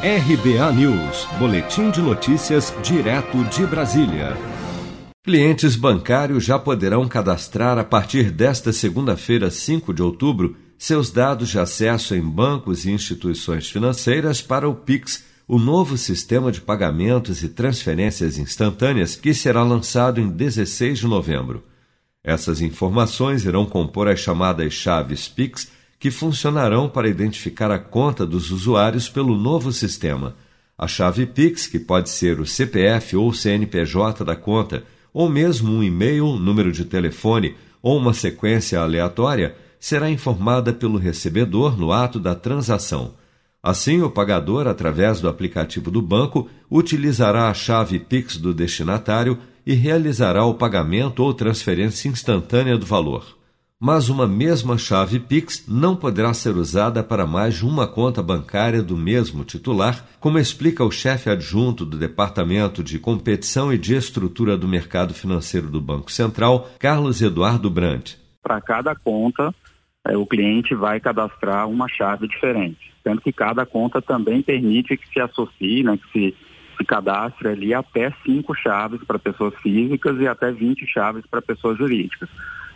RBA News, Boletim de Notícias, direto de Brasília. Clientes bancários já poderão cadastrar a partir desta segunda-feira, 5 de outubro, seus dados de acesso em bancos e instituições financeiras para o Pix, o novo sistema de pagamentos e transferências instantâneas que será lançado em 16 de novembro. Essas informações irão compor as chamadas chaves Pix, que funcionarão para identificar a conta dos usuários pelo novo sistema. A chave Pix, que pode ser o CPF ou CNPJ da conta, ou mesmo um e-mail, número de telefone ou uma sequência aleatória, será informada pelo recebedor no ato da transação. Assim, o pagador, através do aplicativo do banco, utilizará a chave Pix do destinatário e realizará o pagamento ou transferência instantânea do valor. Mas uma mesma chave Pix não poderá ser usada para mais de uma conta bancária do mesmo titular, como explica o chefe adjunto do Departamento de Competição e de Estrutura do Mercado Financeiro do Banco Central, Carlos Eduardo Brandt. Para cada conta, é, o cliente vai cadastrar uma chave diferente, sendo que cada conta também permite que se associe, né, que se se cadastre ali até cinco chaves para pessoas físicas e até 20 chaves para pessoas jurídicas.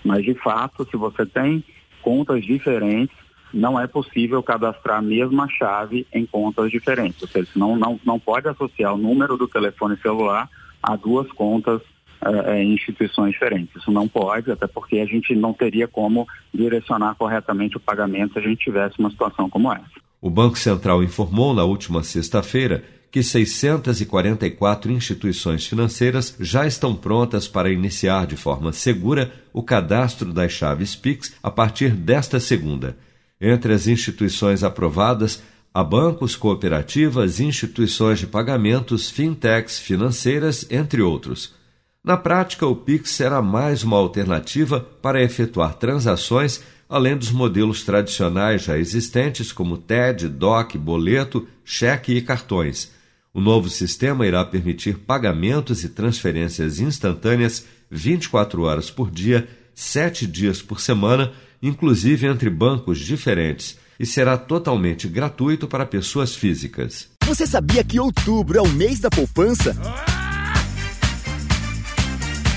Mas, de fato, se você tem contas diferentes, não é possível cadastrar a mesma chave em contas diferentes. Ou seja, não, não, não pode associar o número do telefone celular a duas contas eh, em instituições diferentes. Isso não pode, até porque a gente não teria como direcionar corretamente o pagamento se a gente tivesse uma situação como essa. O Banco Central informou na última sexta-feira que 644 instituições financeiras já estão prontas para iniciar de forma segura o cadastro das chaves Pix a partir desta segunda. Entre as instituições aprovadas, há bancos, cooperativas, instituições de pagamentos, fintechs, financeiras, entre outros. Na prática, o Pix será mais uma alternativa para efetuar transações além dos modelos tradicionais já existentes como TED, DOC, boleto, cheque e cartões. O novo sistema irá permitir pagamentos e transferências instantâneas 24 horas por dia, 7 dias por semana, inclusive entre bancos diferentes, e será totalmente gratuito para pessoas físicas. Você sabia que outubro é o mês da poupança?